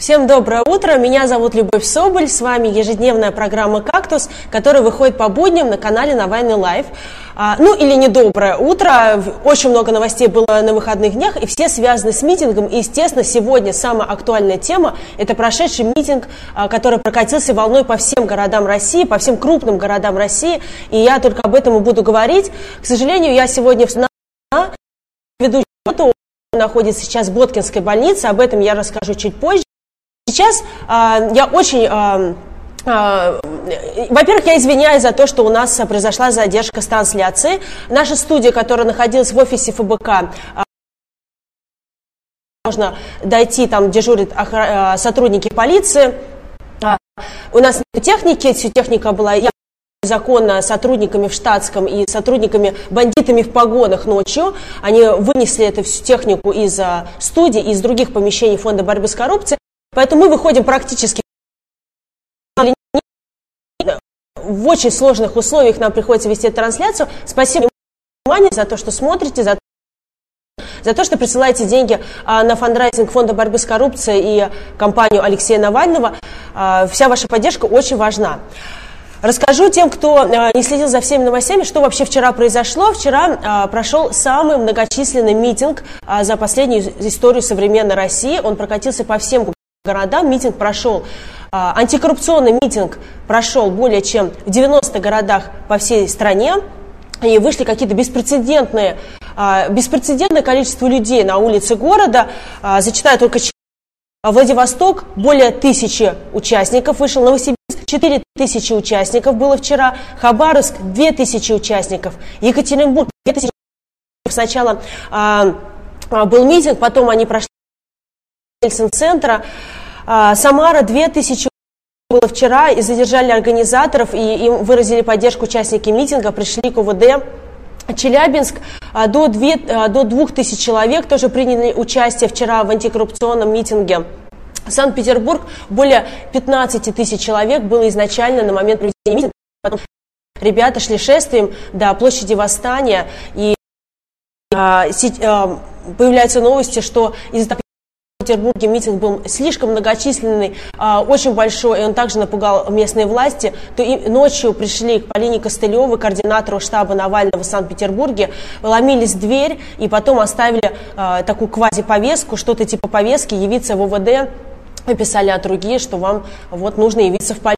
Всем доброе утро, меня зовут Любовь Соболь, с вами ежедневная программа «Кактус», которая выходит по будням на канале Навальный Лайв. А, ну или недоброе утро, очень много новостей было на выходных днях, и все связаны с митингом. И, естественно, сегодня самая актуальная тема – это прошедший митинг, а, который прокатился волной по всем городам России, по всем крупным городам России, и я только об этом и буду говорить. К сожалению, я сегодня веду находится сейчас в Боткинской больнице, об этом я расскажу чуть позже. Сейчас э, я очень... Э, во-первых, я извиняюсь за то, что у нас произошла задержка с трансляцией. Наша студия, которая находилась в офисе ФБК, можно дойти, там дежурят сотрудники полиции. У нас нет техники, всю техника была законно сотрудниками в штатском и сотрудниками, бандитами в погонах ночью. Они вынесли эту всю технику из студии, из других помещений Фонда борьбы с коррупцией. Поэтому мы выходим практически в очень сложных условиях нам приходится вести трансляцию. Спасибо внимание за то, что смотрите, за, за то, что присылаете деньги а, на фандрайзинг Фонда борьбы с коррупцией и компанию Алексея Навального. А, вся ваша поддержка очень важна. Расскажу тем, кто а, не следил за всеми новостями, что вообще вчера произошло. Вчера прошел самый многочисленный митинг за последнюю историю современной России. Он прокатился по всем городам. Митинг прошел, а, антикоррупционный митинг прошел более чем в 90 городах по всей стране. И вышли какие-то беспрецедентные, а, беспрецедентное количество людей на улице города. А, зачитаю только Владивосток более тысячи участников вышел, Новосибирск 4 тысячи участников было вчера, Хабаровск 2 тысячи участников, Екатеринбург 2 тысячи Сначала был митинг, потом они прошли Ельцин-центра. А, Самара 2000 было вчера, и задержали организаторов, и им выразили поддержку участники митинга, пришли к УВД. Челябинск а, до, 2, а, до 2000 человек тоже приняли участие вчера в антикоррупционном митинге. Санкт-Петербург более 15 тысяч человек было изначально на момент проведения митинга. Потом ребята шли шествием до площади Восстания, и а, появляются новости, что из-за в Петербурге митинг был слишком многочисленный, а, очень большой, и он также напугал местные власти, то и ночью пришли к Полине Костылевой, координатору штаба Навального в Санкт-Петербурге, ломились в дверь и потом оставили а, такую квази-повестку, что-то типа повестки, явиться в УВД, писали от другие, что вам вот нужно явиться в полицию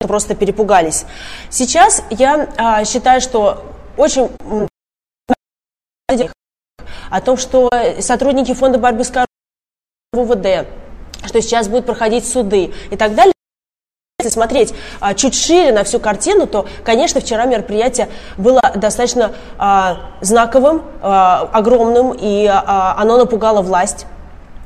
просто перепугались. Сейчас я а, считаю, что очень о том, что сотрудники фонда борьбы с коррупцией в УВД, что сейчас будут проходить суды и так далее. Если смотреть а, чуть шире на всю картину, то, конечно, вчера мероприятие было достаточно а, знаковым, а, огромным, и а, оно напугало власть.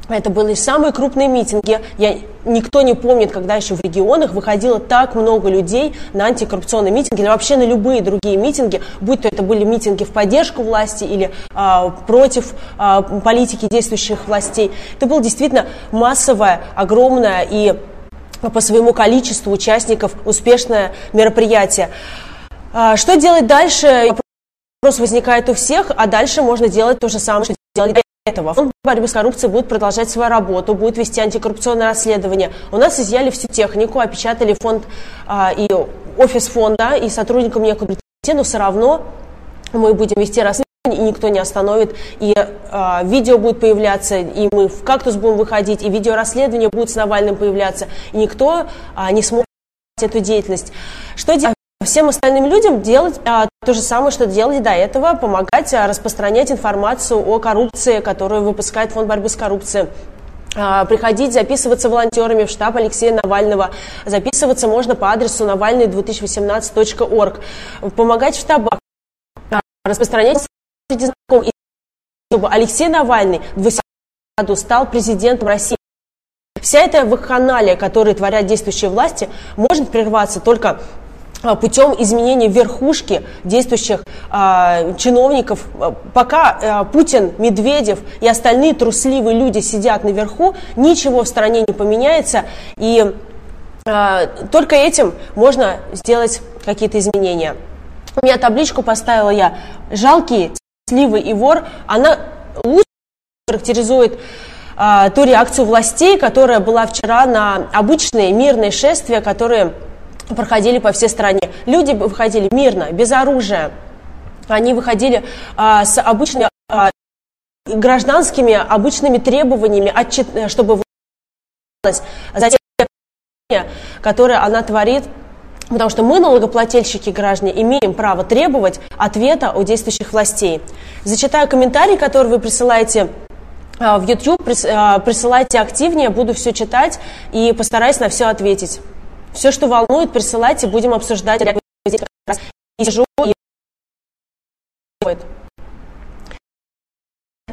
Это были самые крупные митинги. Я, никто не помнит, когда еще в регионах выходило так много людей на антикоррупционные митинги или вообще на любые другие митинги, будь то это были митинги в поддержку власти или а, против а, политики действующих властей. Это было действительно массовое, огромное и по своему количеству участников успешное мероприятие. А, что делать дальше? Вопрос возникает у всех, а дальше можно делать то же самое, что делать этого. Фонд борьбы с коррупцией будет продолжать свою работу, будет вести антикоррупционное расследование. У нас изъяли всю технику, опечатали фонд а, и офис фонда, и сотрудникам некуда прийти, но все равно мы будем вести расследование, и никто не остановит, и а, видео будет появляться, и мы в «Кактус» будем выходить, и видеорасследование будет с Навальным появляться, и никто а, не сможет эту деятельность. Что делать? Всем остальным людям делать а, то же самое, что делали до этого, помогать а, распространять информацию о коррупции, которую выпускает Фонд борьбы с коррупцией а, приходить, записываться волонтерами в штаб Алексея Навального. Записываться можно по адресу навальный2018.org. Помогать в штабах, а, распространять среди знакомых, чтобы Алексей Навальный в 2020 году стал президентом России. Вся эта вакханалия, которую творят действующие власти, может прерваться только путем изменения верхушки действующих а, чиновников. Пока а, Путин, Медведев и остальные трусливые люди сидят наверху, ничего в стране не поменяется, и а, только этим можно сделать какие-то изменения. У меня табличку поставила я «Жалкий, сливый и вор». Она лучше характеризует а, ту реакцию властей, которая была вчера на обычные мирные шествия, которые проходили по всей стране. Люди выходили мирно, без оружия. Они выходили а, с обычными а, гражданскими обычными требованиями, отчет, чтобы за те, которые она творит Потому что мы, налогоплательщики граждане, имеем право требовать ответа у действующих властей. Зачитаю комментарии, которые вы присылаете а, в YouTube, а, присылайте активнее, буду все читать и постараюсь на все ответить. Все, что волнует, присылайте, будем обсуждать. И сижу и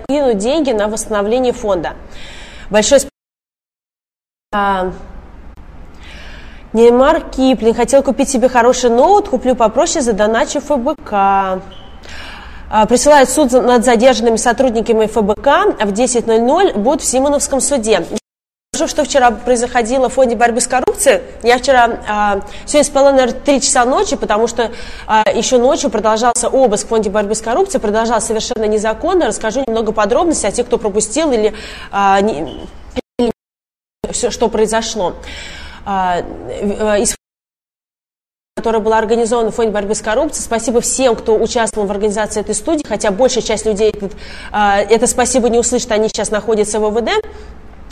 кинуть деньги на восстановление фонда. Большое спасибо. Неймар Киплин. Хотел купить себе хороший ноут, куплю попроще, задоначу ФБК. А, присылает суд над задержанными сотрудниками ФБК в 10.00 будет в Симоновском суде. Скажу, что вчера происходило в фонде борьбы с коррупцией. Я вчера, а, сегодня спала, наверное, 3 часа ночи, потому что а, еще ночью продолжался обыск в фонде борьбы с коррупцией, продолжался совершенно незаконно. Расскажу немного подробностей о тех, кто пропустил или, не, или все, что произошло. А, э, из которая была организована в Фонде борьбы с коррупцией. Спасибо всем, кто участвовал в организации этой студии, хотя большая часть людей а, это спасибо не услышит, они сейчас находятся в ВВД.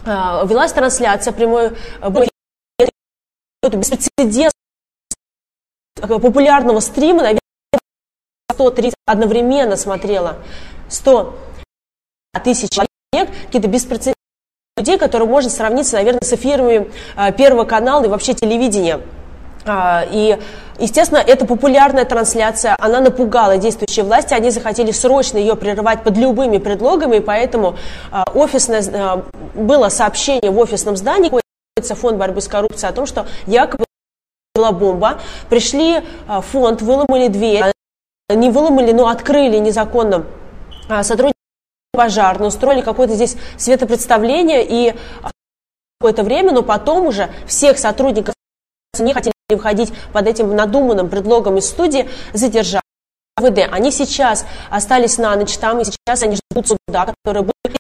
А, велась трансляция прямой беспрецедентного популярного стрима, наверное, 130 одновременно смотрела 100 тысяч человек, какие-то беспрецедентные людей, которые можно сравниться, наверное, с эфирами а, Первого канала и вообще телевидения. А, и, естественно, это популярная трансляция, она напугала действующие власти, они захотели срочно ее прерывать под любыми предлогами, и поэтому а, офисное, было сообщение в офисном здании, фонд борьбы с коррупцией, о том, что якобы была бомба, пришли фонд, выломали дверь, не выломали, но открыли незаконно сотрудники пожарные, устроили какое-то здесь светопредставление и какое-то время, но потом уже всех сотрудников не хотели выходить под этим надуманным предлогом из студии, задержали. ВД. Они сейчас остались на ночь там, и сейчас они ждут суда, который будет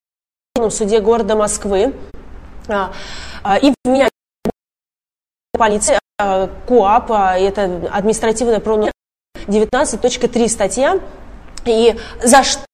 в суде города Москвы. А, а, и меня полиция, а, КУАП, это административная правонарушение 19.3 статья, и за что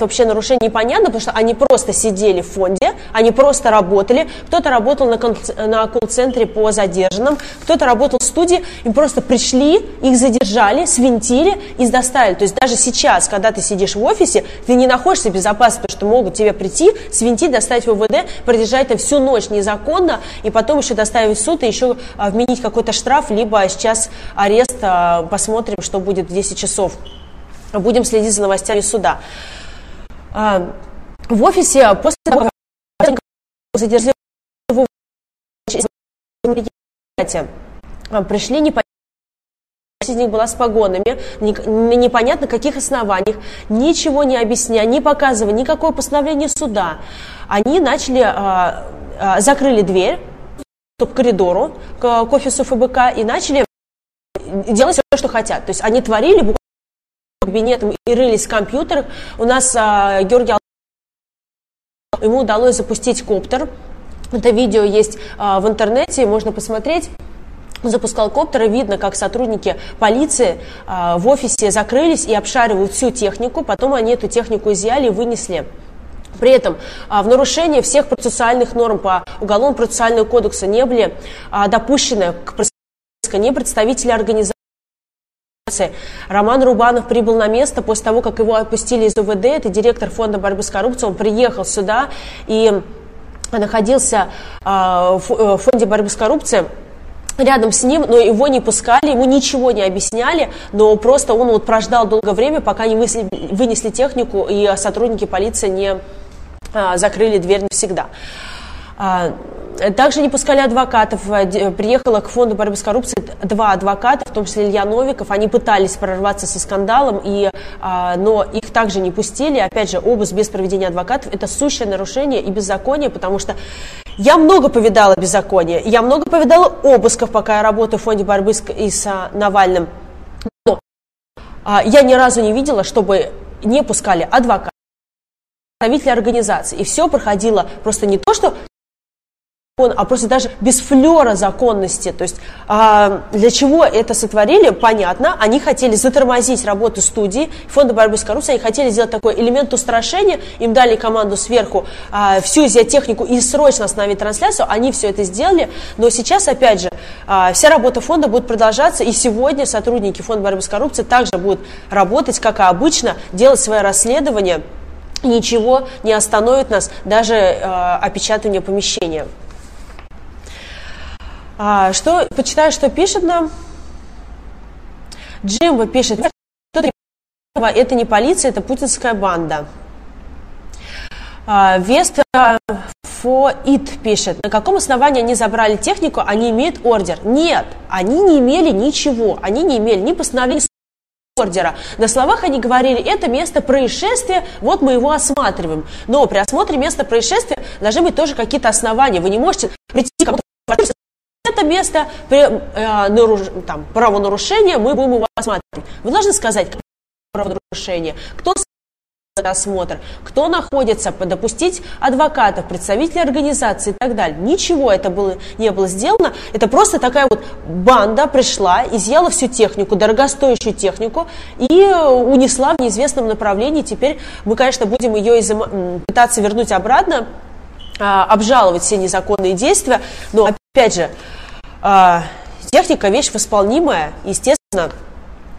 вообще нарушение непонятно, потому что они просто сидели в фонде, они просто работали. Кто-то работал на, на колл-центре по задержанным, кто-то работал в студии, им просто пришли, их задержали, свинтили и доставили. То есть даже сейчас, когда ты сидишь в офисе, ты не находишься в безопасности, потому что могут тебе прийти, свинтить, доставить в ВВД, продержать там всю ночь незаконно, и потом еще доставить в суд и еще а, вменить какой-то штраф, либо сейчас арест, а, посмотрим, что будет в 10 часов. Будем следить за новостями суда. А, в офисе после того, как задержали а, пришли непонятно из них была с погонами, на непонятно каких основаниях, ничего не объясняя, не показывая никакое постановление суда. Они начали, а, а, закрыли дверь к коридору, к, к офису ФБК и начали делать все, что хотят. То есть они творили кабинетам и рылись в компьютерах. У нас а, Георгий ему удалось запустить коптер. Это видео есть а, в интернете, можно посмотреть. Он запускал коптер, и видно, как сотрудники полиции а, в офисе закрылись и обшаривают всю технику. Потом они эту технику изъяли и вынесли. При этом а, в нарушение всех процессуальных норм по Уголовно-процессуальному кодексу не были а, допущены к ни представители организации, Роман Рубанов прибыл на место после того, как его отпустили из УВД. Это директор фонда борьбы с коррупцией. Он приехал сюда и находился а, в фонде борьбы с коррупцией рядом с ним, но его не пускали, ему ничего не объясняли, но просто он вот прождал долгое время, пока не вынесли, технику, и сотрудники полиции не закрыли дверь навсегда. А, также не пускали адвокатов. Э, приехала к фонду борьбы с коррупцией два адвоката, в том числе Илья Новиков. Они пытались прорваться со скандалом, и, а, но их также не пустили. Опять же, обыск без проведения адвокатов – это сущее нарушение и беззаконие, потому что я много повидала беззакония, я много повидала обысков, пока я работаю в фонде борьбы с, и с а, Навальным. Но я ни разу не видела, чтобы не пускали адвоката представители организаций. И все проходило просто не то, что а просто даже без флера законности. То есть а, для чего это сотворили, понятно. Они хотели затормозить работу студии, фонда борьбы с коррупцией, они хотели сделать такой элемент устрашения, им дали команду сверху а, всю технику и срочно остановить трансляцию, они все это сделали, но сейчас, опять же, а, вся работа фонда будет продолжаться, и сегодня сотрудники фонда борьбы с коррупцией также будут работать, как и обычно, делать свое расследование, ничего не остановит нас, даже э, опечатывание помещения. А, что, почитаю, что пишет нам. Джимба пишет, что это не полиция, это путинская банда. А, Вест Фоит пишет, на каком основании они забрали технику, они имеют ордер. Нет, они не имели ничего, они не имели ни постановления ордера. На словах они говорили, это место происшествия, вот мы его осматриваем. Но при осмотре места происшествия должны быть тоже какие-то основания. Вы не можете прийти к кому-то это место э, наруш, там, правонарушения, мы будем его осматривать. Вы должны сказать, правонарушение, кто осмотр, кто находится, допустить адвокатов, представителей организации и так далее. Ничего это было, не было сделано. Это просто такая вот банда пришла, изъяла всю технику, дорогостоящую технику и унесла в неизвестном направлении. Теперь мы, конечно, будем ее изым... пытаться вернуть обратно, а, обжаловать все незаконные действия, но опять же, а, техника вещь восполнимая, естественно,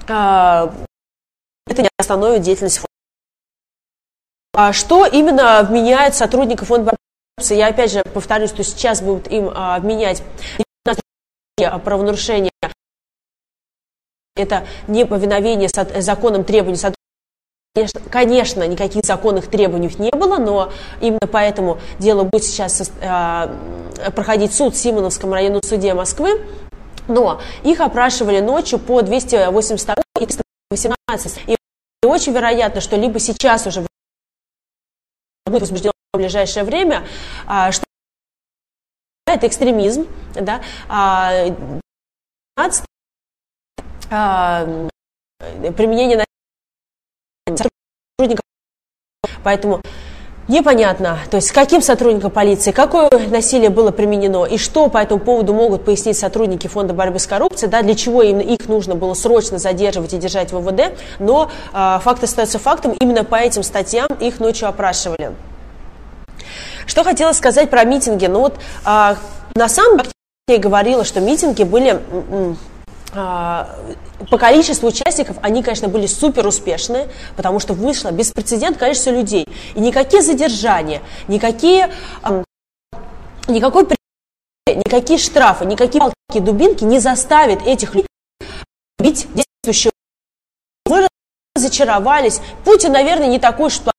а, это не остановит деятельность фонда. А что именно вменяет сотрудников фонда Я опять же повторюсь, что сейчас будут им а, обменять правонарушения. Это неповиновение законным требований сотрудников Конечно, никаких законных требований не было, но именно поэтому дело будет сейчас э, проходить суд в Симоновском районном суде Москвы. Но их опрашивали ночью по 282 и 318. И очень вероятно, что либо сейчас уже будет возбуждено в ближайшее время, а, что это экстремизм, да, а, а, применение сотрудников. Поэтому непонятно, то есть с каким сотрудником полиции, какое насилие было применено и что по этому поводу могут пояснить сотрудники Фонда борьбы с коррупцией, да, для чего именно их нужно было срочно задерживать и держать в ВВД, но э, факт остается фактом, именно по этим статьям их ночью опрашивали. Что хотела сказать про митинги, ну вот э, на самом деле я говорила, что митинги были по количеству участников они, конечно, были супер успешные, потому что вышло беспрецедентное количество людей. И никакие задержания, никакие, никакой никакие штрафы, никакие палки, дубинки не заставят этих людей бить действующего. Мы разочаровались. Путин, наверное, не такой, что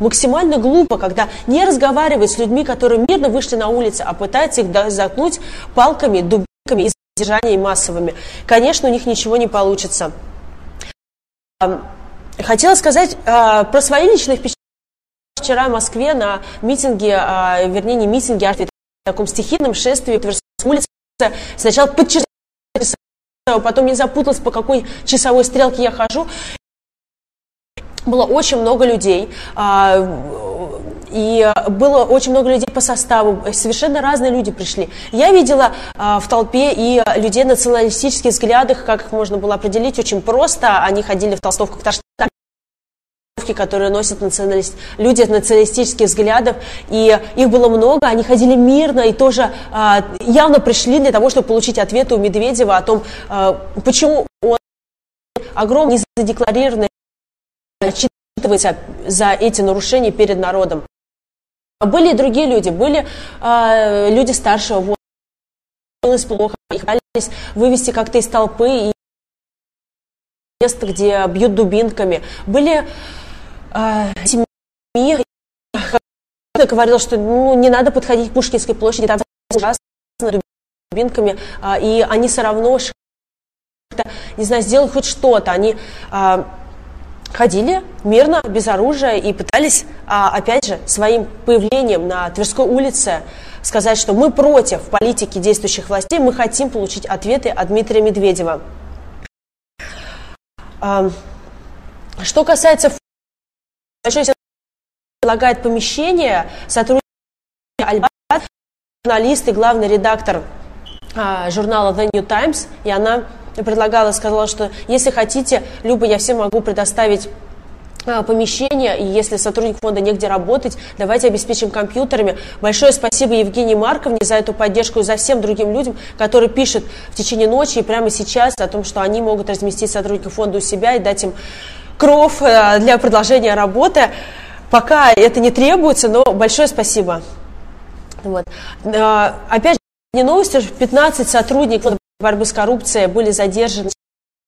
максимально глупо, когда не разговаривает с людьми, которые мирно вышли на улицу, а пытается их заткнуть палками, дубинками и задержаний массовыми. Конечно, у них ничего не получится. Хотела сказать а, про свои личные впечатления. Вчера в Москве на митинге, а, вернее не митинге, а в таком стихийном шествии по улице сначала под потом не запуталась, по какой часовой стрелке я хожу. Было очень много людей. А, и э, было очень много людей по составу, совершенно разные люди пришли. Я видела а, в толпе и людей националистических взглядах, как их можно было определить, очень просто. Они ходили в толстовках которые носят националист, люди националистических взглядов, и их было много, они ходили мирно и тоже а, явно пришли для того, чтобы получить ответы у Медведева о том, а, почему он огромный задекларированный отчитывается за эти нарушения перед народом. Были и другие люди, были э, люди старшего возраста, плохо, их пытались вывести как-то из толпы и мест, где бьют дубинками. Были э, семьи, говорил, что ну, не надо подходить к Пушкинской площади, там ужасно дубинками, э, и они все равно не знаю, сделали хоть что-то. Они э, ходили мирно, без оружия и пытались, а, опять же, своим появлением на Тверской улице сказать, что мы против политики действующих властей, мы хотим получить ответы от Дмитрия Медведева. А, что касается предлагает помещение сотрудники журналист и главный редактор а, журнала The New Times, и она предлагала, сказала, что если хотите, Люба, я всем могу предоставить а, помещение, и если сотрудник фонда негде работать, давайте обеспечим компьютерами. Большое спасибо Евгении Марковне за эту поддержку и за всем другим людям, которые пишут в течение ночи и прямо сейчас о том, что они могут разместить сотрудников фонда у себя и дать им кров э, для продолжения работы. Пока это не требуется, но большое спасибо. Вот. А, опять же, не новости, 15 сотрудников борьбы с коррупцией были задержаны,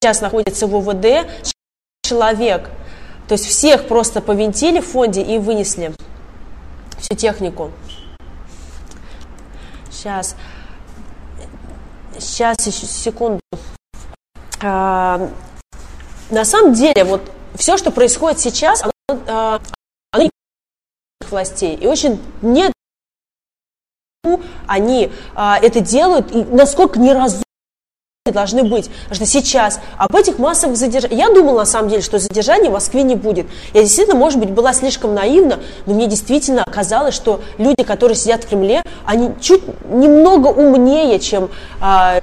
сейчас находятся в УВД. Человек, то есть всех просто повинтили в фонде и вынесли всю технику. Сейчас, сейчас, еще секунду. А, на самом деле, вот все, что происходит сейчас, оно, а, оно властей. И очень нет они а, это делают, и насколько неразумно должны быть. Потому что сейчас об этих массовых задержаниях... Я думала, на самом деле, что задержаний в Москве не будет. Я действительно, может быть, была слишком наивна, но мне действительно оказалось, что люди, которые сидят в Кремле, они чуть немного умнее, чем... А,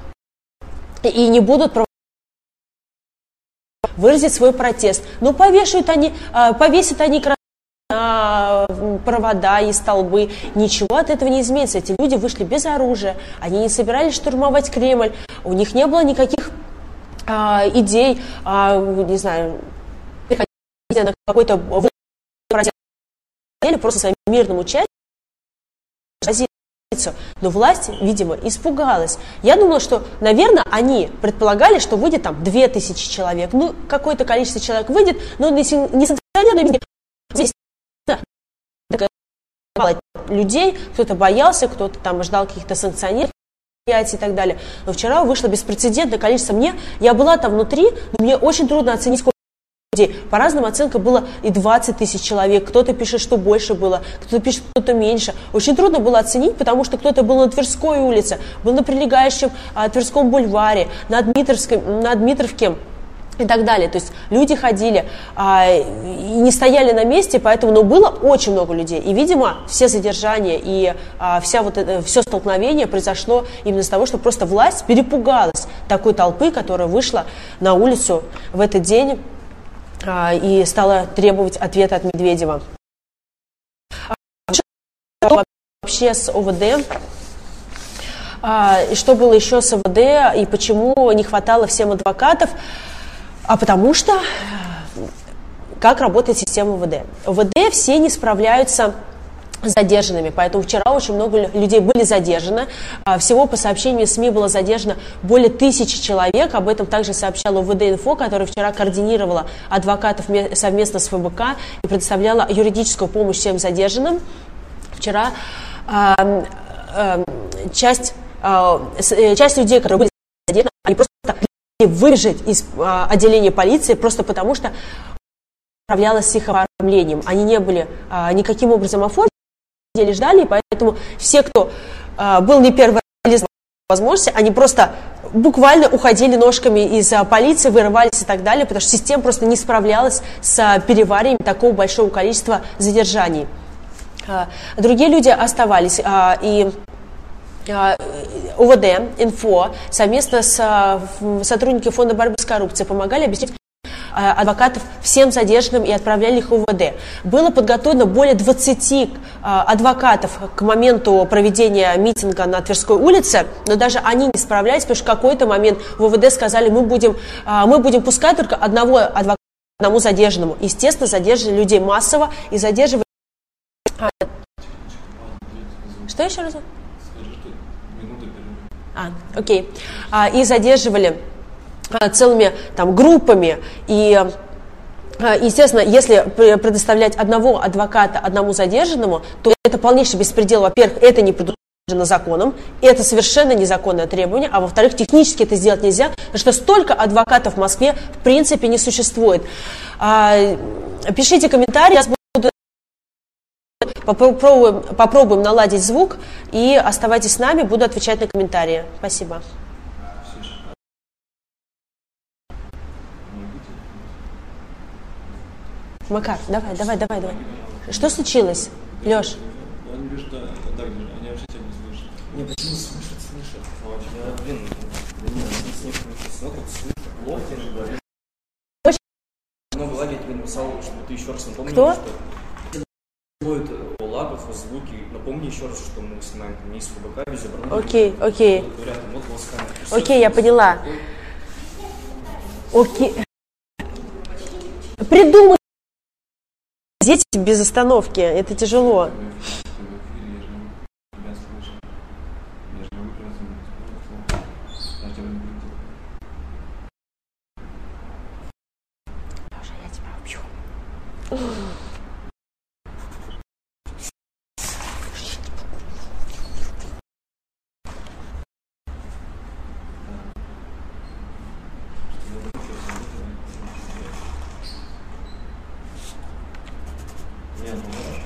и не будут выразить свой протест. Но повешают они, а, повесят они на провода и столбы. Ничего от этого не изменится. Эти люди вышли без оружия, они не собирались штурмовать Кремль, у них не было никаких а, идей, а, не знаю, на какой-то просто своим мирным участием но власть, видимо, испугалась. Я думала, что, наверное, они предполагали, что выйдет там 2000 человек. Ну, какое-то количество человек выйдет, но не санкционированные здесь людей, кто-то боялся, кто-то там ждал каких-то санкционеров и так далее. Но вчера вышло беспрецедентное количество. Мне, я была там внутри, но мне очень трудно оценить, сколько людей. По разным оценкам было и 20 тысяч человек. Кто-то пишет, что больше было, кто-то пишет, кто-то меньше. Очень трудно было оценить, потому что кто-то был на Тверской улице, был на прилегающем а, Тверском бульваре, на, Дмитровской, на Дмитровке и так далее. То есть люди ходили а, и не стояли на месте, поэтому но было очень много людей. И, видимо, все задержания и а, вся вот это, все столкновение произошло именно с того, что просто власть перепугалась такой толпы, которая вышла на улицу в этот день а, и стала требовать ответа от Медведева. Вообще с ОВД а, и что было еще с ОВД, и почему не хватало всем адвокатов. А потому что как работает система ВД. ВД все не справляются задержанными, поэтому вчера очень много людей были задержаны. А, всего по сообщению СМИ было задержано более тысячи человек. Об этом также сообщала ВД-инфо, которая вчера координировала адвокатов совместно с ФБК и предоставляла юридическую помощь всем задержанным. Вчера э, э, часть, э, часть людей, которые были задержаны, они просто выбежать из а, отделения полиции просто потому, что управлялась с их оформлением. Они не были а, никаким образом оформлены, ждали, и поэтому все, кто а, был не первый раз возможности, они просто буквально уходили ножками из полиции, вырывались и так далее, потому что система просто не справлялась с переварием такого большого количества задержаний. Другие люди оставались, и а, УВД, Инфо, совместно с а, сотрудниками Фонда борьбы с коррупцией помогали обеспечить а, адвокатов всем задержанным и отправляли их в УВД. Было подготовлено более 20 адвокатов к моменту проведения митинга на Тверской улице, но даже они не справлялись, потому что в какой-то момент в УВД сказали, мы будем, мы будем пускать только одного адвоката одному задержанному. Естественно, задерживали людей массово и задерживали... Что еще раз? А, окей. А, и задерживали а, целыми там группами и а, Естественно, если предоставлять одного адвоката одному задержанному, то это полнейший беспредел. Во-первых, это не предусмотрено законом, это совершенно незаконное требование, а во-вторых, технически это сделать нельзя, потому что столько адвокатов в Москве в принципе не существует. А, пишите комментарии, Попробуем, попробуем наладить звук и оставайтесь с нами, буду отвечать на комментарии. Спасибо. Макар, давай, давай, давай, давай. Что случилось, Леш? Они говорят, что так, они вообще тебя не слышат. Не, почему слышат, слышат? Я, блин, да нет, с них все тут слышат. Плохо иногда. Очень- Много лаги тебе написал, чтобы ты еще раз напомнил, Кто? что будет э, лагов, звуки. Напомни еще раз, что мы снимаем не из ФБК, без. Окей, окей. Окей, я поняла. Окей. Придумай здесь без остановки. Это тяжело. Ты в эфире, я же не могу тебя слышать. Я же не могу просто не слышать. Я тебя не буду. Леша, я тебя убью. Нет, ну хорошо.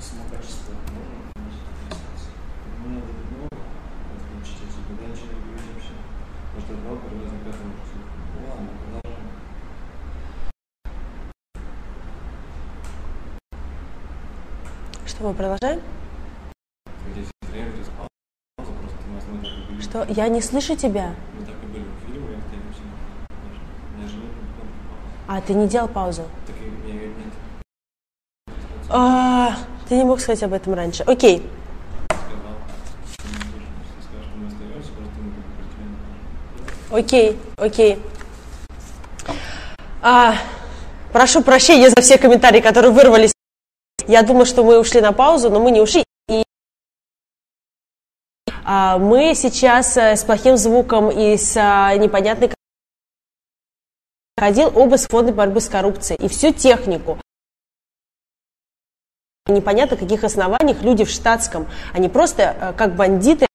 Само качество можно, конечно, описать. Ну, надо много отключить эти, когда ничего не говорить вообще. Может, это два привязан к этому. Ну, ладно, продолжим. Что мы продолжаем? Что? Я не слышу тебя. А, ты не делал паузу. А, ты не мог сказать об этом раньше. Окей. Окей, окей. А, прошу прощения за все комментарии, которые вырвались. Я думаю, что мы ушли на паузу, но мы не ушли. И а, мы сейчас э, с плохим звуком и с а, непонятной ходил обыск фонда борьбы с коррупцией и всю технику. Непонятно, каких основаниях люди в штатском, они просто э, как бандиты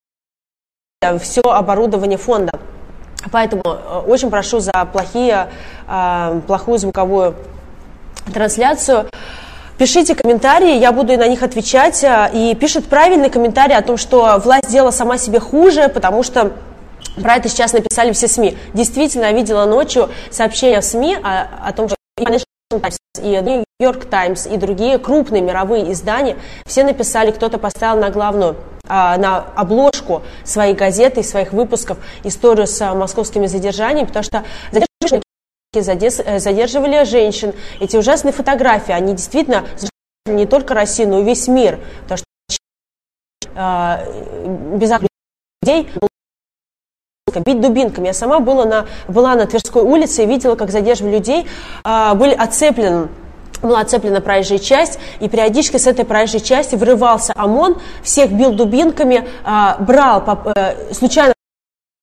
все оборудование фонда. Поэтому э, очень прошу за плохие, э, плохую звуковую трансляцию. Пишите комментарии, я буду на них отвечать. э, И пишет правильный комментарий о том, что власть сделала сама себе хуже, потому что про это сейчас написали все СМИ. Действительно, я видела ночью сообщения в СМИ о, о том, что и Financial Times, и и другие крупные мировые издания, все написали, кто-то поставил на главную а, на обложку своей газеты, своих выпусков историю с а, московскими задержаниями, потому что задержанные задес- э, задерживали женщин. Эти ужасные фотографии, они действительно не только Россию, но и весь мир. Потому что а, без людей бить дубинками. Я сама была на, была на Тверской улице и видела, как задерживали людей, а, были отцеплены была оцеплена проезжая часть, и периодически с этой проезжей части врывался ОМОН, всех бил дубинками, а, брал э, случайно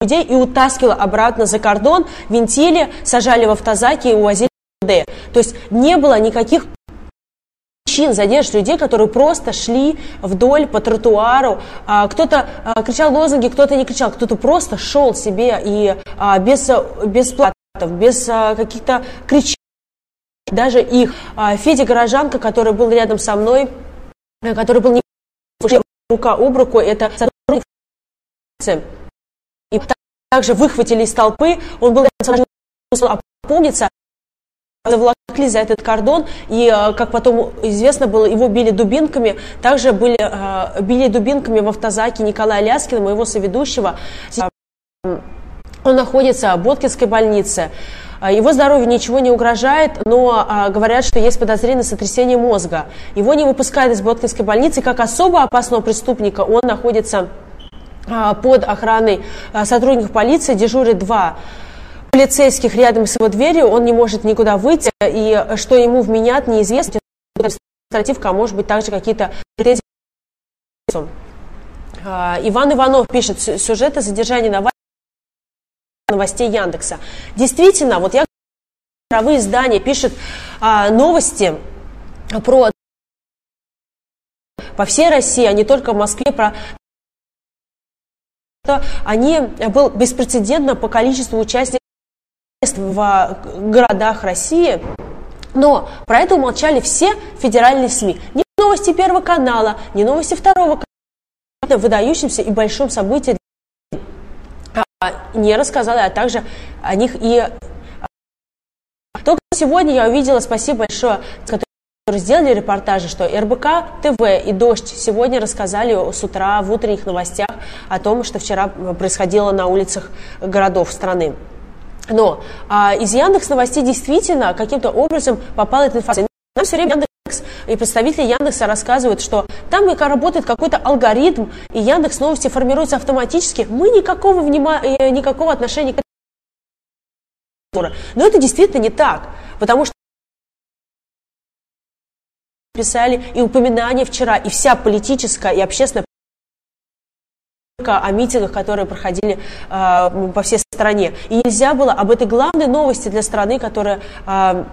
людей и утаскивал обратно за кордон, винтили, сажали в автозаки и увозили в МВД. То есть не было никаких причин задерживать людей, которые просто шли вдоль по тротуару. А, Кто-то а, кричал лозунги, кто-то не кричал, кто-то просто шел себе и а, без, без платов, без каких-то кричаний. Даже их Федя Горожанка, который был рядом со мной, который был не рука об руку, это сотрудник также выхватили из толпы, он был опомниться, заволокли за этот кордон, и, э, как потом известно было, его били дубинками, также были, э, били дубинками в автозаке Николая Ляскина, моего соведущего. Он находится в Боткинской больнице. А, Его здоровью ничего не угрожает, но а, говорят, что есть подозрение на сотрясение мозга. Его не выпускают из Боткинской больницы. Как особо опасного преступника он находится под охраной а, сотрудников полиции, дежурит два полицейских рядом с его дверью, он не может никуда выйти, и что ему вменят, неизвестно. Административка, а может быть также какие-то претензии. А, Иван Иванов пишет «Сю- сюжеты задержания Навального новостей Яндекса. Действительно, вот я мировые издания пишут а, новости про по всей России, а не только в Москве, про они был беспрецедентно по количеству участников в городах России, но про это умолчали все федеральные СМИ. Ни новости Первого канала, ни новости Второго канала, выдающимся и большом событии а, не рассказали, а также о них и а, только сегодня я увидела, спасибо большое, которые сделали репортажи, что РБК ТВ и Дождь сегодня рассказали с утра в утренних новостях о том, что вчера происходило на улицах городов страны. Но а, из Яндекс новостей действительно каким-то образом попала эта информация. Нам все время Яндекс и представители Яндекса рассказывают, что там работает какой-то алгоритм, и Яндекс новости формируются автоматически. Мы никакого, внима... Э, никакого отношения к этому. Но это действительно не так, потому что писали и упоминания вчера, и вся политическая и общественная о митингах, которые проходили э, по всей стране. И нельзя было об этой главной новости для страны, которая э,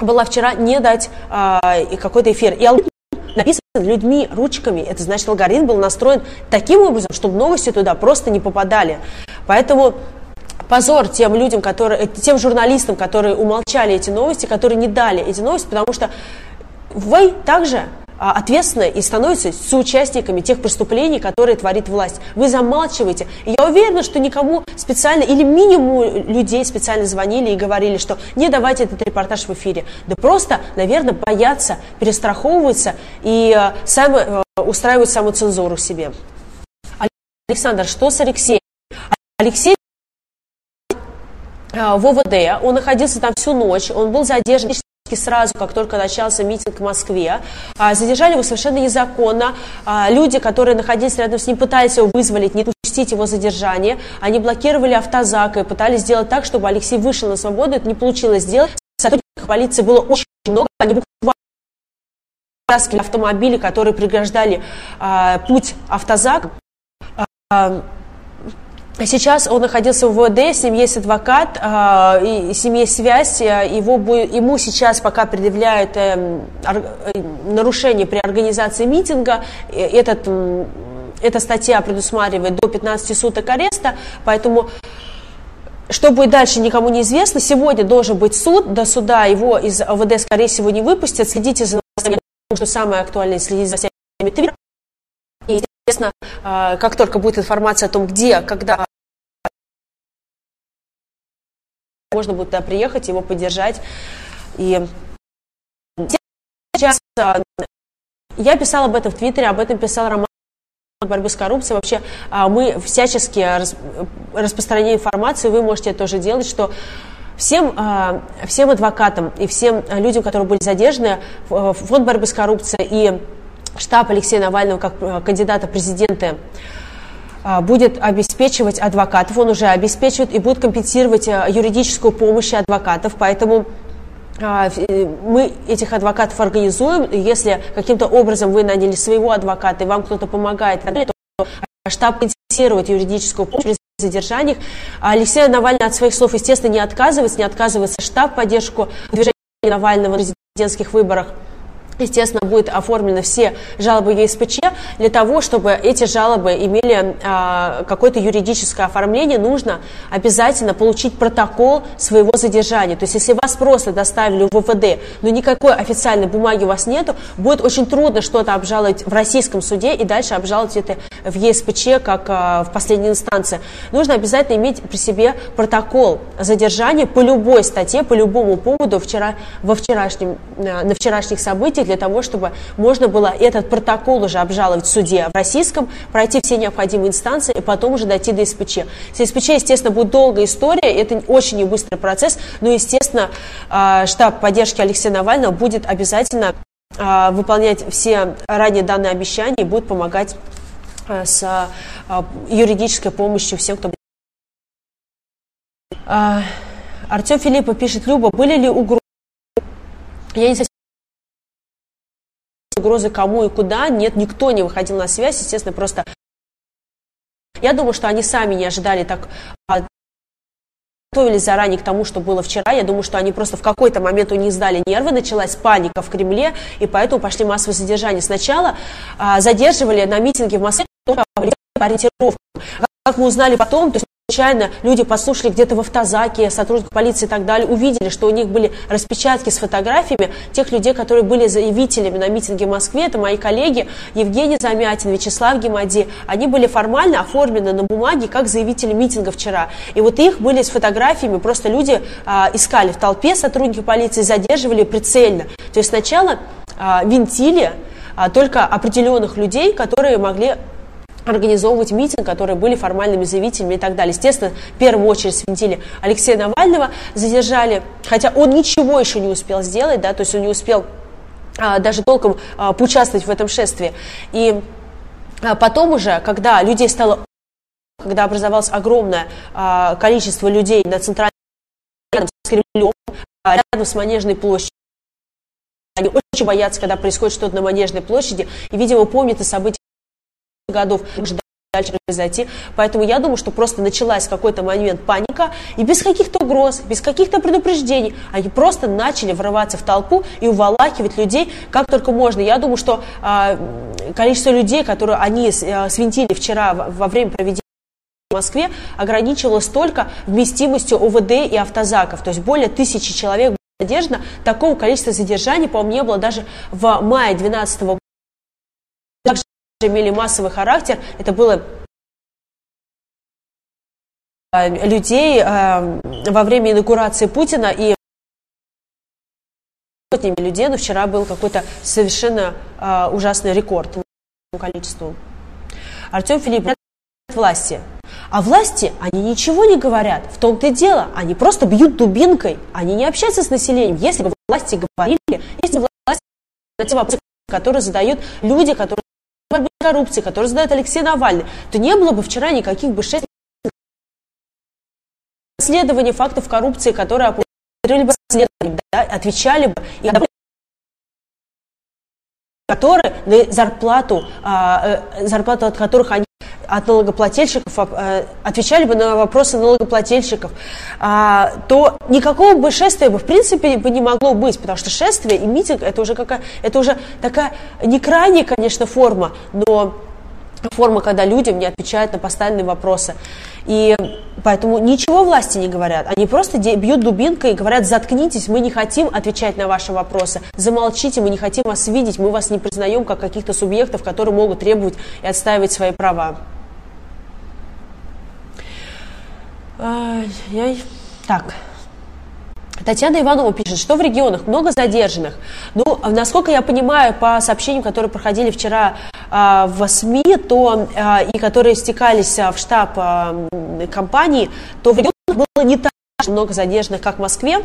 была вчера, не дать э, какой-то эфир. И алгоритм написан людьми, ручками. Это значит, алгоритм был настроен таким образом, чтобы новости туда просто не попадали. Поэтому позор тем людям, которые, тем журналистам, которые умолчали эти новости, которые не дали эти новости, потому что вы также а, ответственны и становятся соучастниками тех преступлений, которые творит власть. Вы замалчиваете. И я уверена, что никому специально или минимум людей специально звонили и говорили, что не давайте этот репортаж в эфире. Да просто, наверное, боятся, перестраховываются и э, сами, э, устраивают самоцензуру себе. Александр, что с Алексеем? Алексей э, в ОВД, он находился там всю ночь, он был задержан сразу, как только начался митинг в Москве. А, задержали его совершенно незаконно. А, люди, которые находились рядом с ним, пытались его вызволить, не пустить его задержание. Они блокировали автозак и пытались сделать так, чтобы Алексей вышел на свободу. Это не получилось сделать. Сотрудников полиции было очень много. Они буквально автомобили, которые преграждали а, путь автозак. Сейчас он находился в ВВД, с ним есть адвокат, э, и с ним есть связь. Э, его, ему сейчас пока предъявляют э, нарушение при организации митинга. Этот, эта статья предусматривает до 15 суток ареста, поэтому что будет дальше, никому не известно. Сегодня должен быть суд. До суда его из ОВД, скорее всего, не выпустят. Следите за новостями, что самое актуальное, следите за всеми Твиттер. И, естественно, как только будет информация о том, где, когда можно будет туда приехать, его поддержать. И сейчас а, я писала об этом в Твиттере, об этом писал Роман борьбы с коррупцией. Вообще а, мы всячески распространяем информацию, вы можете это тоже делать, что всем, а, всем адвокатам и всем людям, которые были задержаны, фонд борьбы с коррупцией и штаб Алексея Навального как кандидата президента а, будет обеспечивать адвокатов, он уже обеспечивает и будет компенсировать а, юридическую помощь адвокатов, поэтому а, э, мы этих адвокатов организуем, если каким-то образом вы наняли своего адвоката и вам кто-то помогает, то штаб компенсирует юридическую помощь при задержаниях. Алексей Навальный от своих слов, естественно, не отказывается, не отказывается штаб поддержку движения Навального на президентских выборах. Естественно, будет оформлены все жалобы ЕСПЧ. Для того, чтобы эти жалобы имели а, какое-то юридическое оформление, нужно обязательно получить протокол своего задержания. То есть, если вас просто доставили в ВВД, но никакой официальной бумаги у вас нету, будет очень трудно что-то обжаловать в российском суде и дальше обжаловать это в ЕСПЧ, как а, в последней инстанции. Нужно обязательно иметь при себе протокол задержания по любой статье, по любому поводу вчера, во вчерашнем, а, на вчерашних событиях для того, чтобы можно было этот протокол уже обжаловать в суде в российском, пройти все необходимые инстанции и потом уже дойти до СПЧ. С СПЧ, естественно, будет долгая история, это очень не быстрый процесс, но, естественно, а, штаб поддержки Алексея Навального будет обязательно а, выполнять все ранее данные обещания и будет помогать а, с юридической помощью всем, кто Артем Филиппов пишет, Люба, были ли угрозы? Я не совсем угрозы кому и куда, нет, никто не выходил на связь, естественно, просто... Я думаю, что они сами не ожидали так а, готовились заранее к тому, что было вчера. Я думаю, что они просто в какой-то момент у них сдали нервы, началась паника в Кремле, и поэтому пошли массовые задержания. Сначала а, задерживали на митинге в Москве по ориентировкам. как мы узнали потом, то есть случайно люди послушали где-то в автозаке, сотрудники полиции и так далее, увидели, что у них были распечатки с фотографиями тех людей, которые были заявителями на митинге в Москве. Это мои коллеги Евгений Замятин, Вячеслав Гемади. Они были формально оформлены на бумаге как заявители митинга вчера. И вот их были с фотографиями, просто люди а, искали в толпе сотрудники полиции, задерживали прицельно. То есть сначала а, винтили а, только определенных людей, которые могли организовывать митинг, которые были формальными заявителями и так далее. Естественно, в первую очередь свинтили Алексея Навального, задержали, хотя он ничего еще не успел сделать, да, то есть он не успел а, даже толком а, поучаствовать в этом шествии. И а, потом уже, когда людей стало когда образовалось огромное а, количество людей на центральном рядом с Кремлем, а, рядом с Манежной площадью, они очень боятся, когда происходит что-то на Манежной площади, и, видимо, помнят о событиях годов дальше произойти. Поэтому я думаю, что просто началась какой-то момент паника, и без каких-то угроз, без каких-то предупреждений, они просто начали врываться в толпу и уволакивать людей как только можно. Я думаю, что э, количество людей, которые они э, свинтили вчера во, во время проведения в Москве ограничивалось только вместимостью ОВД и автозаков, то есть более тысячи человек задержано. Такого количества задержаний, по-моему, не было даже в мае 2012 года имели массовый характер. Это было э, людей э, во время инаугурации Путина и сотнями людей, но вчера был какой-то совершенно э, ужасный рекорд по количеству. Артем Филипп власти. А власти, они ничего не говорят. В том-то и дело, они просто бьют дубинкой, они не общаются с населением. Если бы власти говорили, если бы власти на те вопросы, которые задают люди, которые борьбы с коррупцией, который задает Алексей Навальный, то не было бы вчера никаких бы шесть расследований фактов коррупции, которые опубликовали бы расследование, да, отвечали бы, и которые на зарплату, а, э, зарплату от которых они от налогоплательщиков, э, отвечали бы на вопросы налогоплательщиков, а, то никакого бы шествия бы в принципе бы не могло быть, потому что шествие и митинг это уже, какая, это уже такая не крайняя, конечно, форма, но форма, когда людям не отвечают на поставленные вопросы. И поэтому ничего власти не говорят. Они просто бьют дубинкой и говорят, заткнитесь, мы не хотим отвечать на ваши вопросы. Замолчите, мы не хотим вас видеть, мы вас не признаем как каких-то субъектов, которые могут требовать и отстаивать свои права. Я... Так. Татьяна Иванова пишет, что в регионах много задержанных. Ну, насколько я понимаю, по сообщениям, которые проходили вчера э, в СМИ, то э, и которые стекались э, в штаб э, компании, то в регионах было не так много задержанных, как в Москве.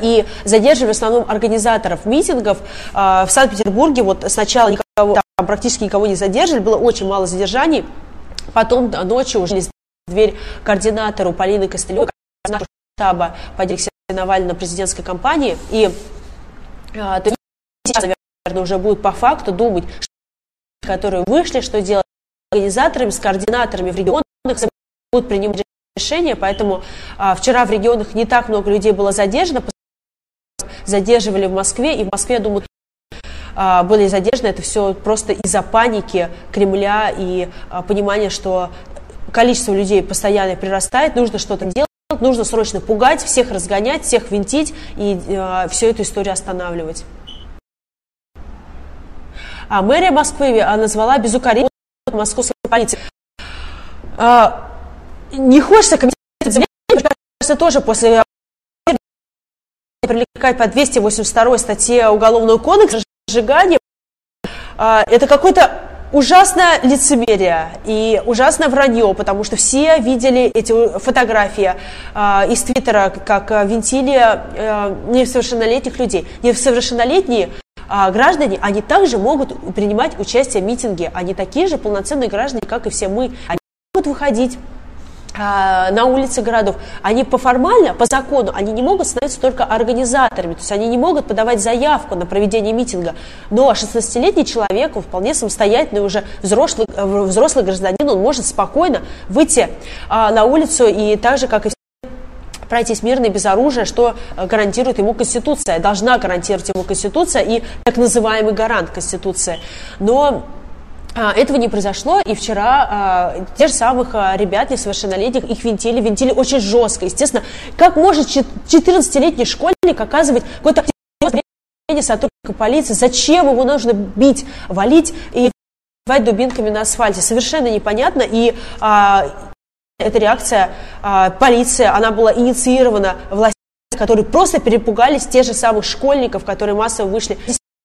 И задерживали в основном организаторов митингов. В Санкт-Петербурге вот сначала никого, там практически никого не задерживали, было очень мало задержаний. Потом ночью уже дверь координатору Полины Костылевой, штаба по Навального на президентской кампании. И а, то сейчас, наверное, уже будут по факту думать, которые вышли, что делать с организаторами, с координаторами в регионах, будут принимать решения. Поэтому а, вчера в регионах не так много людей было задержано, задерживали в Москве, и в Москве, я думаю, а, были задержаны, это все просто из-за паники Кремля и а, понимания, что количество людей постоянно прирастает, нужно что-то делать, нужно срочно пугать, всех разгонять, всех винтить и э, всю эту историю останавливать. А мэрия Москвы а, назвала безукоризненно московской полиции. А, не хочется комментировать, тоже после привлекать по 282 статье Уголовного кодекса сжигание. А, это какой-то ужасное лицемерие и ужасное вранье, потому что все видели эти фотографии э, из Твиттера, как винтили э, несовершеннолетних людей. Несовершеннолетние э, граждане, они также могут принимать участие в митинге. Они такие же полноценные граждане, как и все мы. Они могут выходить а, на улице городов, они по формально, по закону, они не могут становиться только организаторами, то есть они не могут подавать заявку на проведение митинга, но 16-летний человек, он вполне самостоятельный уже взрослый, взрослый гражданин, он может спокойно выйти а, на улицу и так же, как и пройтись мирно и без оружия, что гарантирует ему Конституция, должна гарантировать ему Конституция и так называемый гарант Конституции. Но а, этого не произошло, и вчера а, те же самых а, ребят несовершеннолетних, их винтили, винтили очень жестко. Естественно, как может 14-летний школьник оказывать какое-то сотрудника полиции, зачем его нужно бить, валить и бивать дубинками на асфальте, совершенно непонятно, и а, эта реакция а, полиции, она была инициирована властями, которые просто перепугались тех же самых школьников, которые массово вышли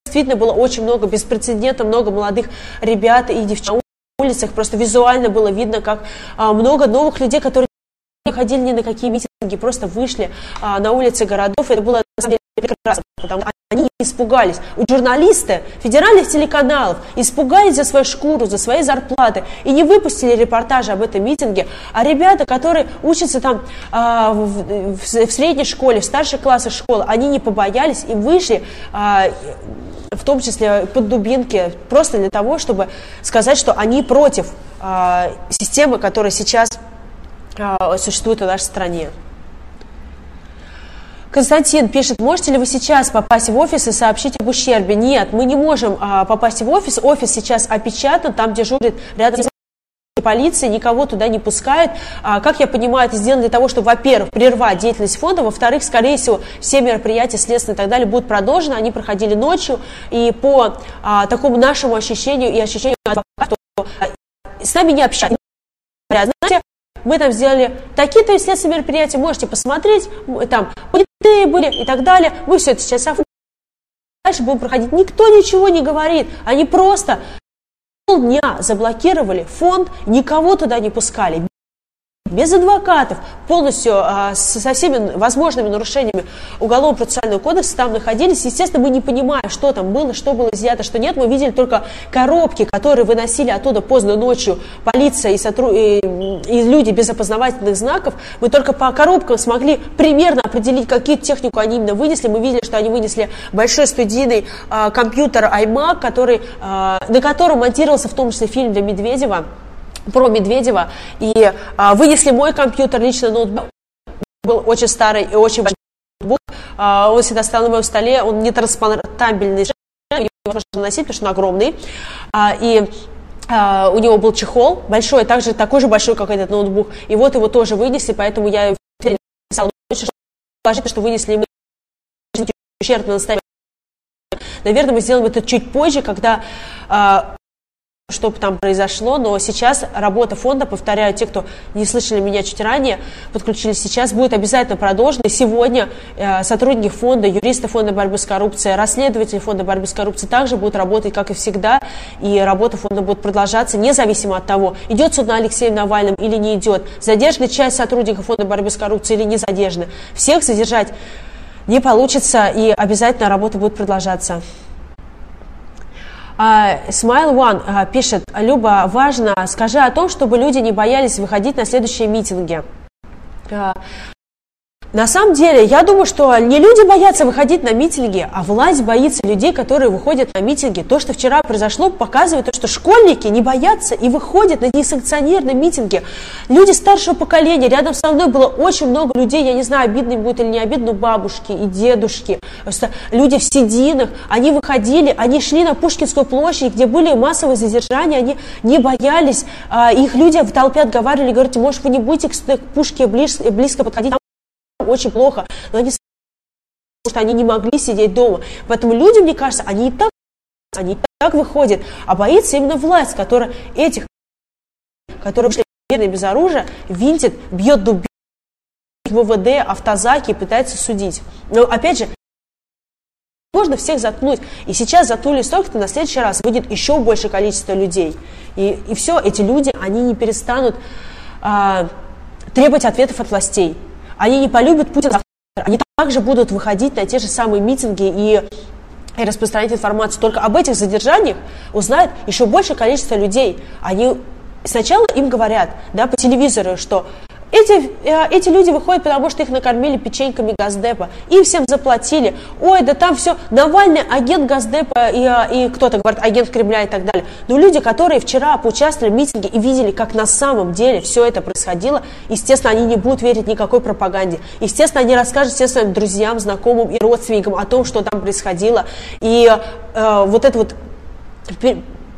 Действительно было очень много, беспрецедентно много молодых ребят и девчонок на улицах. Просто визуально было видно, как а, много новых людей, которые не ходили ни на какие митинги, просто вышли а, на улицы городов. Это было на самом деле прекрасно, потому что они испугались. У журналисты федеральных телеканалов испугались за свою шкуру, за свои зарплаты и не выпустили репортажи об этом митинге. А ребята, которые учатся там а, в, в, в средней школе, в старших классах школы, они не побоялись и вышли а, в том числе под дубинки, просто для того, чтобы сказать, что они против э, системы, которая сейчас э, существует в нашей стране. Константин пишет, можете ли вы сейчас попасть в офис и сообщить об ущербе? Нет, мы не можем а, попасть в офис. Офис сейчас опечатан, там дежурит рядом с полиция никого туда не пускает. А, как я понимаю, это сделано для того, чтобы, во-первых, прервать деятельность фонда, во-вторых, скорее всего, все мероприятия следственные и так далее будут продолжены, они проходили ночью, и по а, такому нашему ощущению и ощущению что с нами не общаются. Знаете, мы там сделали такие-то следственные мероприятия, можете посмотреть, там были и так далее. Мы все это сейчас дальше будем проходить. Никто ничего не говорит. Они просто полдня заблокировали фонд, никого туда не пускали без адвокатов, полностью а, со всеми возможными нарушениями Уголовно-процессуального кодекса там находились. Естественно, мы не понимаем, что там было, что было изъято, что нет. Мы видели только коробки, которые выносили оттуда поздно ночью полиция и, сотру... и, и люди без опознавательных знаков. Мы только по коробкам смогли примерно определить, какие технику они именно вынесли. Мы видели, что они вынесли большой студийный а, компьютер iMac, который, а, на котором монтировался в том числе фильм для Медведева про Медведева, и а, вынесли мой компьютер, лично ноутбук, был очень старый и очень большой ноутбук, а, он всегда стоял на моем столе, он не транспортабельный, его можно носить, потому что он огромный, а, и а, у него был чехол большой, также такой же большой, как этот ноутбук, и вот его тоже вынесли, поэтому я писала, что, что вынесли мы ущерб на Наверное, мы сделаем это чуть позже, когда а, что бы там произошло, но сейчас работа фонда, повторяю, те, кто не слышали меня чуть ранее, подключились сейчас, будет обязательно продолжена. Сегодня э, сотрудники фонда, юристы фонда борьбы с коррупцией, расследователи фонда борьбы с коррупцией также будут работать, как и всегда, и работа фонда будет продолжаться, независимо от того, идет суд на Алексея Навальным или не идет, задержана часть сотрудников фонда борьбы с коррупцией или не задержана. Всех задержать не получится, и обязательно работа будет продолжаться. Смайл а, пишет, Люба, важно, скажи о том, чтобы люди не боялись выходить на следующие митинги. На самом деле, я думаю, что не люди боятся выходить на митинги, а власть боится людей, которые выходят на митинги. То, что вчера произошло, показывает то, что школьники не боятся и выходят на несанкционированные митинги. Люди старшего поколения, рядом со мной было очень много людей, я не знаю, обидно им будет или не обидно, бабушки и дедушки, просто люди в сединах, они выходили, они шли на Пушкинскую площадь, где были массовые задержания, они не боялись, а, их люди в толпе отговаривали, говорят, может, вы не будете к Пушке близко, близко подходить, очень плохо, но они потому что они не могли сидеть дома. Поэтому люди, мне кажется, они и так, они и так выходят, а боится именно власть, которая этих, которые пришли без оружия, винтит, бьет дубинкой ВВД, автозаки и пытается судить. Но опять же, можно всех заткнуть. И сейчас заткнули столько-то, на следующий раз выйдет еще большее количество людей. И, и все, эти люди, они не перестанут а, требовать ответов от властей. Они не полюбят Путина. Они также будут выходить на те же самые митинги и и распространять информацию. Только об этих задержаниях узнает еще большее количество людей. Они сначала им говорят да, по телевизору, что эти, э, эти люди выходят, потому что их накормили печеньками Газдепа. Им всем заплатили. Ой, да там все, Навальный агент Газдепа и, э, и кто-то говорит, агент Кремля и так далее. Но люди, которые вчера поучаствовали в митинге и видели, как на самом деле все это происходило, естественно, они не будут верить никакой пропаганде. Естественно, они расскажут всем своим друзьям, знакомым и родственникам о том, что там происходило. И э, вот это вот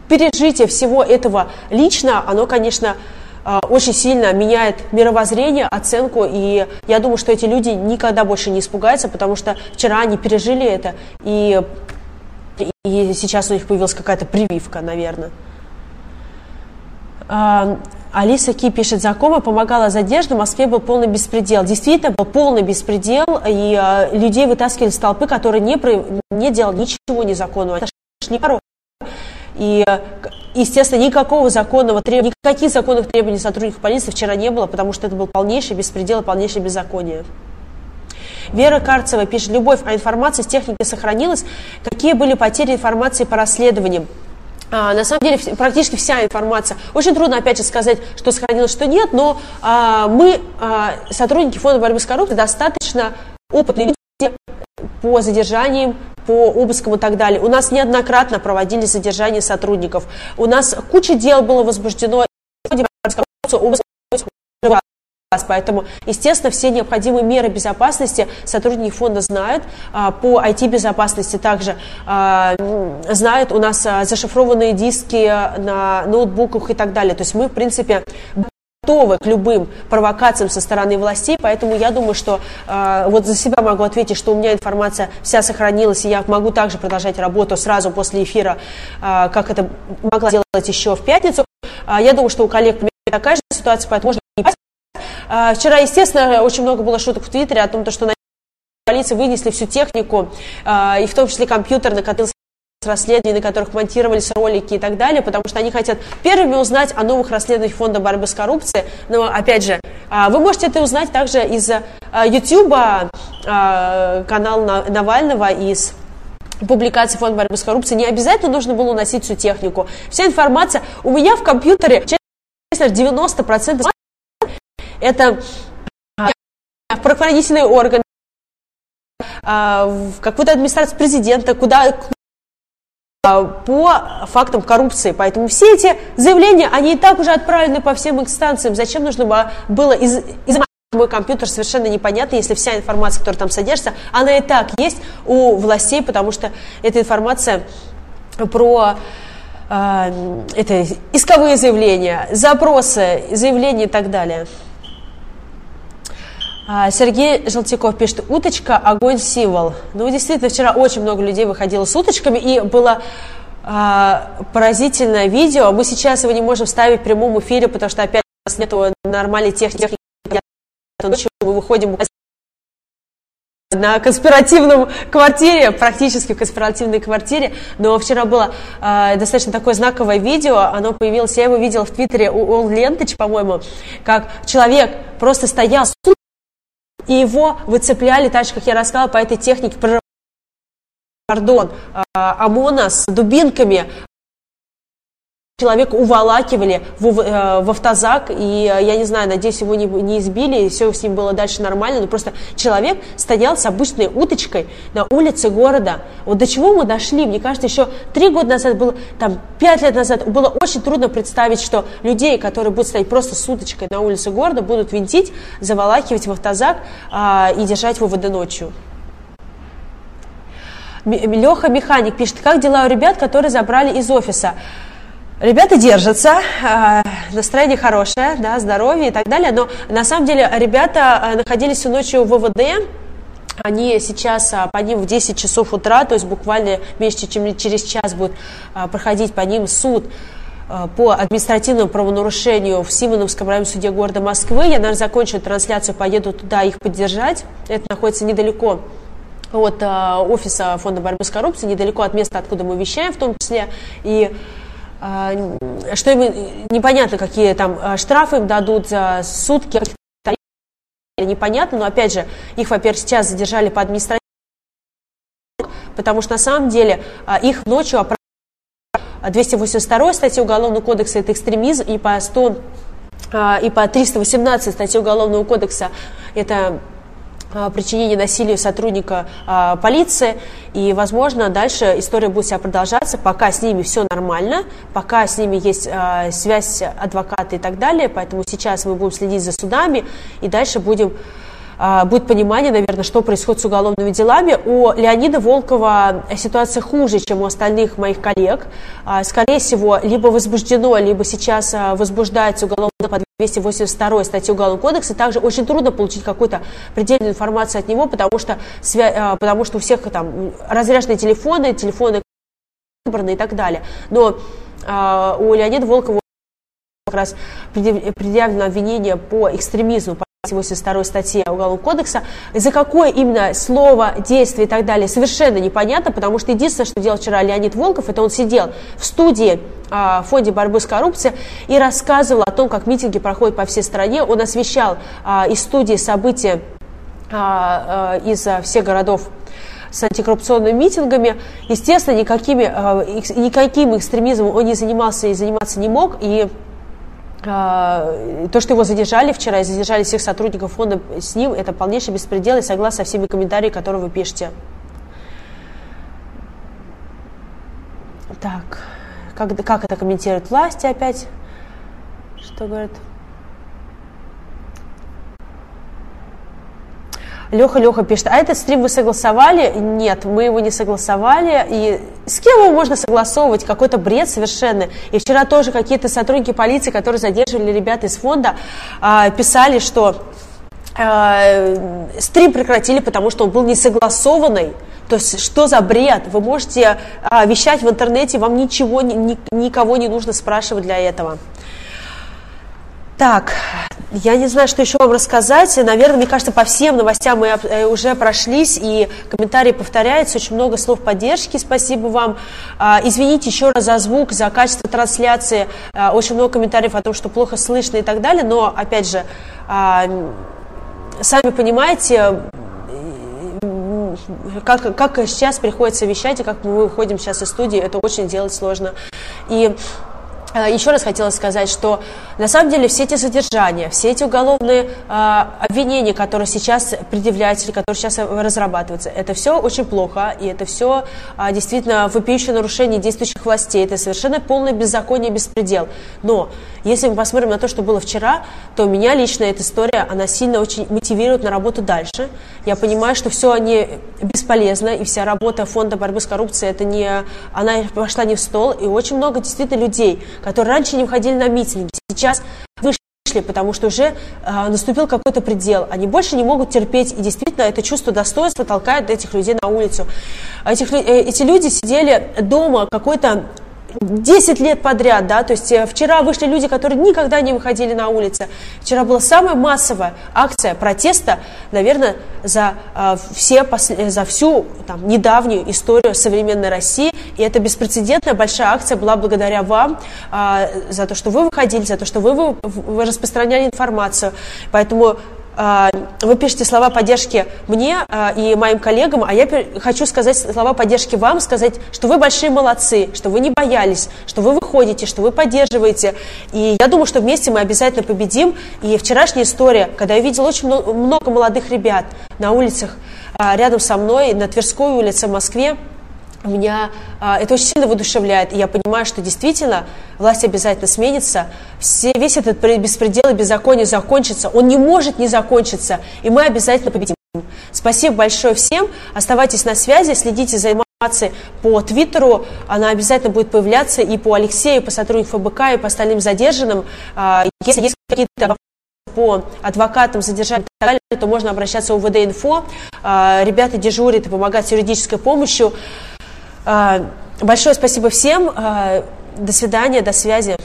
пережитие всего этого лично, оно, конечно, а, очень сильно меняет мировоззрение, оценку, и я думаю, что эти люди никогда больше не испугаются, потому что вчера они пережили это, и, и сейчас у них появилась какая-то прививка, наверное. А, Алиса Ки пишет, знакомая помогала задержке, в Москве был полный беспредел. Действительно, был полный беспредел, и э, людей вытаскивали с толпы, которые не, не делали ничего незаконного. Не порог. И, естественно, никакого законного требования, никаких законных требований сотрудников полиции вчера не было, потому что это был полнейший беспредел и полнейшее беззаконие. Вера Карцева пишет, любовь, а информация с техники сохранилась. Какие были потери информации по расследованиям? А, на самом деле практически вся информация. Очень трудно, опять же, сказать, что сохранилось, что нет, но а, мы, а, сотрудники Фонда борьбы с коррупцией, достаточно опытные люди по задержаниям, по обыскам и так далее. У нас неоднократно проводили задержания сотрудников. У нас куча дел было возбуждено. Поэтому, естественно, все необходимые меры безопасности сотрудники фонда знают. А, по IT-безопасности также а, знают. У нас а, зашифрованные диски на ноутбуках и так далее. То есть мы, в принципе, готовы к любым провокациям со стороны властей, поэтому я думаю, что э, вот за себя могу ответить, что у меня информация вся сохранилась, и я могу также продолжать работу сразу после эфира, э, как это могла сделать еще в пятницу. Э, я думаю, что у коллег такая же ситуация, поэтому можно а, вчера, естественно, очень много было шуток в Твиттере о том, что на полиции вынесли всю технику, а, и в том числе компьютер, на который расследований, на которых монтировались ролики и так далее, потому что они хотят первыми узнать о новых расследованиях Фонда борьбы с коррупцией. Но, опять же, а, вы можете это узнать также из YouTube, канала Навального, из публикации Фонда борьбы с коррупцией. Не обязательно нужно было уносить всю технику. Вся информация у меня в компьютере, честно, 90% это а, правоохранительные органы, а, в какую-то администрацию президента, куда а, по фактам коррупции. Поэтому все эти заявления, они и так уже отправлены по всем инстанциям. Зачем нужно было из, из мой компьютер совершенно непонятно, если вся информация, которая там содержится, она и так есть у властей, потому что эта информация про э, это исковые заявления, запросы, заявления и так далее. А, Сергей Желтяков пишет, уточка, огонь, символ. Ну, действительно, вчера очень много людей выходило с уточками, и было а, поразительное видео. Мы сейчас его не можем ставить в прямом эфире, потому что, опять, у нас нет нормальной техники. Ночью мы выходим на конспиративном квартире, практически в конспиративной квартире, но вчера было э, достаточно такое знаковое видео, оно появилось, я его видела в твиттере у Лентыч, по-моему, как человек просто стоял с и его выцепляли, так же, как я рассказала, по этой технике пардон, а, ОМОНа с дубинками человека уволакивали в, э, в автозак, и э, я не знаю, надеюсь, его не, не избили, и все с ним было дальше нормально, но просто человек стоял с обычной уточкой на улице города. Вот до чего мы дошли? Мне кажется, еще три года назад было, там, пять лет назад было очень трудно представить, что людей, которые будут стоять просто с уточкой на улице города, будут винтить, заволакивать в автозак а, и держать в ВВД ночью. Леха Механик пишет, как дела у ребят, которые забрали из офиса? Ребята держатся, э, настроение хорошее, да, здоровье и так далее, но на самом деле ребята э, находились всю ночью в ВВД, они сейчас э, по ним в 10 часов утра, то есть буквально меньше, чем через час будет проходить по ним суд по административному правонарушению в Симоновском районном суде города Москвы. Я, наверное, закончу трансляцию, поеду туда их поддержать. Это находится недалеко от офиса Фонда борьбы с коррупцией, недалеко от места, откуда мы вещаем в том числе. И а, что им непонятно, какие там а, штрафы им дадут за сутки, непонятно, но опять же, их, во-первых, сейчас задержали по административному, потому что на самом деле а, их ночью 282 статьи Уголовного кодекса это экстремизм, и по 100 и по 318 статье Уголовного кодекса это а, причинение насилия сотрудника а, полиции. И, возможно, дальше история будет себя продолжаться, пока с ними все нормально, пока с ними есть а, связь адвоката и так далее. Поэтому сейчас мы будем следить за судами и дальше будем будет понимание, наверное, что происходит с уголовными делами. У Леонида Волкова ситуация хуже, чем у остальных моих коллег. А, скорее всего, либо возбуждено, либо сейчас а, возбуждается уголовное по 282 статье Уголовного кодекса. Также очень трудно получить какую-то предельную информацию от него, потому что, потому что у всех там разряженные телефоны, телефоны выбраны и так далее. Но у Леонида Волкова как раз предъявлено обвинение по экстремизму, 82 статье Уголовного кодекса. За какое именно слово, действие и так далее совершенно непонятно, потому что единственное, что делал вчера Леонид Волков, это он сидел в студии а, в фонде борьбы с коррупцией и рассказывал о том, как митинги проходят по всей стране. Он освещал а, из студии события а, из всех городов с антикоррупционными митингами. Естественно, никакими, никаким экстремизмом он не занимался и заниматься не мог. И то, что его задержали вчера и задержали всех сотрудников фонда с ним, это полнейший беспредел и согласно со всеми комментариями, которые вы пишете. Так, как, как это комментируют власти опять? Что говорят? Леха, Леха пишет, а этот стрим вы согласовали? Нет, мы его не согласовали. И с кем его можно согласовывать? Какой-то бред совершенно. И вчера тоже какие-то сотрудники полиции, которые задерживали ребят из фонда, а, писали, что а, стрим прекратили, потому что он был не согласованный. То есть, что за бред? Вы можете а, вещать в интернете, вам ничего, ни, никого не нужно спрашивать для этого. Так, я не знаю, что еще вам рассказать. Наверное, мне кажется, по всем новостям мы э, уже прошлись, и комментарии повторяются, очень много слов поддержки, спасибо вам. А, извините еще раз за звук, за качество трансляции, а, очень много комментариев о том, что плохо слышно и так далее, но, опять же, а, сами понимаете, как, как сейчас приходится вещать, и как мы выходим сейчас из студии, это очень делать сложно. И еще раз хотела сказать, что на самом деле все эти задержания, все эти уголовные э, обвинения, которые сейчас предъявляются, которые сейчас разрабатываются, это все очень плохо, и это все э, действительно вопиющее нарушение действующих властей, это совершенно полное беззаконие, беспредел. Но если мы посмотрим на то, что было вчера, то меня лично эта история, она сильно очень мотивирует на работу дальше. Я понимаю, что все они бесполезно, и вся работа фонда борьбы с коррупцией, это не, она пошла не в стол, и очень много действительно людей, которые раньше не выходили на митинги, сейчас вышли, потому что уже э, наступил какой-то предел. Они больше не могут терпеть, и действительно это чувство достоинства толкает этих людей на улицу. Этих, э, эти люди сидели дома какой-то 10 лет подряд, да, то есть э, вчера вышли люди, которые никогда не выходили на улицы. Вчера была самая массовая акция протеста, наверное, за, э, все, за всю там, недавнюю историю современной России. И это беспрецедентная большая акция была благодаря вам, э, за то, что вы выходили, за то, что вы, вы, вы распространяли информацию. Поэтому вы пишете слова поддержки мне а, и моим коллегам, а я хочу сказать слова поддержки вам, сказать, что вы большие молодцы, что вы не боялись, что вы выходите, что вы поддерживаете. И я думаю, что вместе мы обязательно победим. И вчерашняя история, когда я видела очень много молодых ребят на улицах а, рядом со мной, на Тверской улице в Москве, меня а, это очень сильно воодушевляет, и я понимаю, что действительно власть обязательно сменится, все, весь этот беспредел и беззаконие закончится, он не может не закончиться, и мы обязательно победим. Спасибо большое всем, оставайтесь на связи, следите за информацией по Твиттеру, она обязательно будет появляться и по Алексею, по сотрудникам ФБК, и по остальным задержанным. А, если есть какие-то по адвокатам, задержаниям и так далее, то можно обращаться в УВД-инфо. А, ребята дежурят и помогают с юридической помощью. А, большое спасибо всем. А, до свидания, до связи.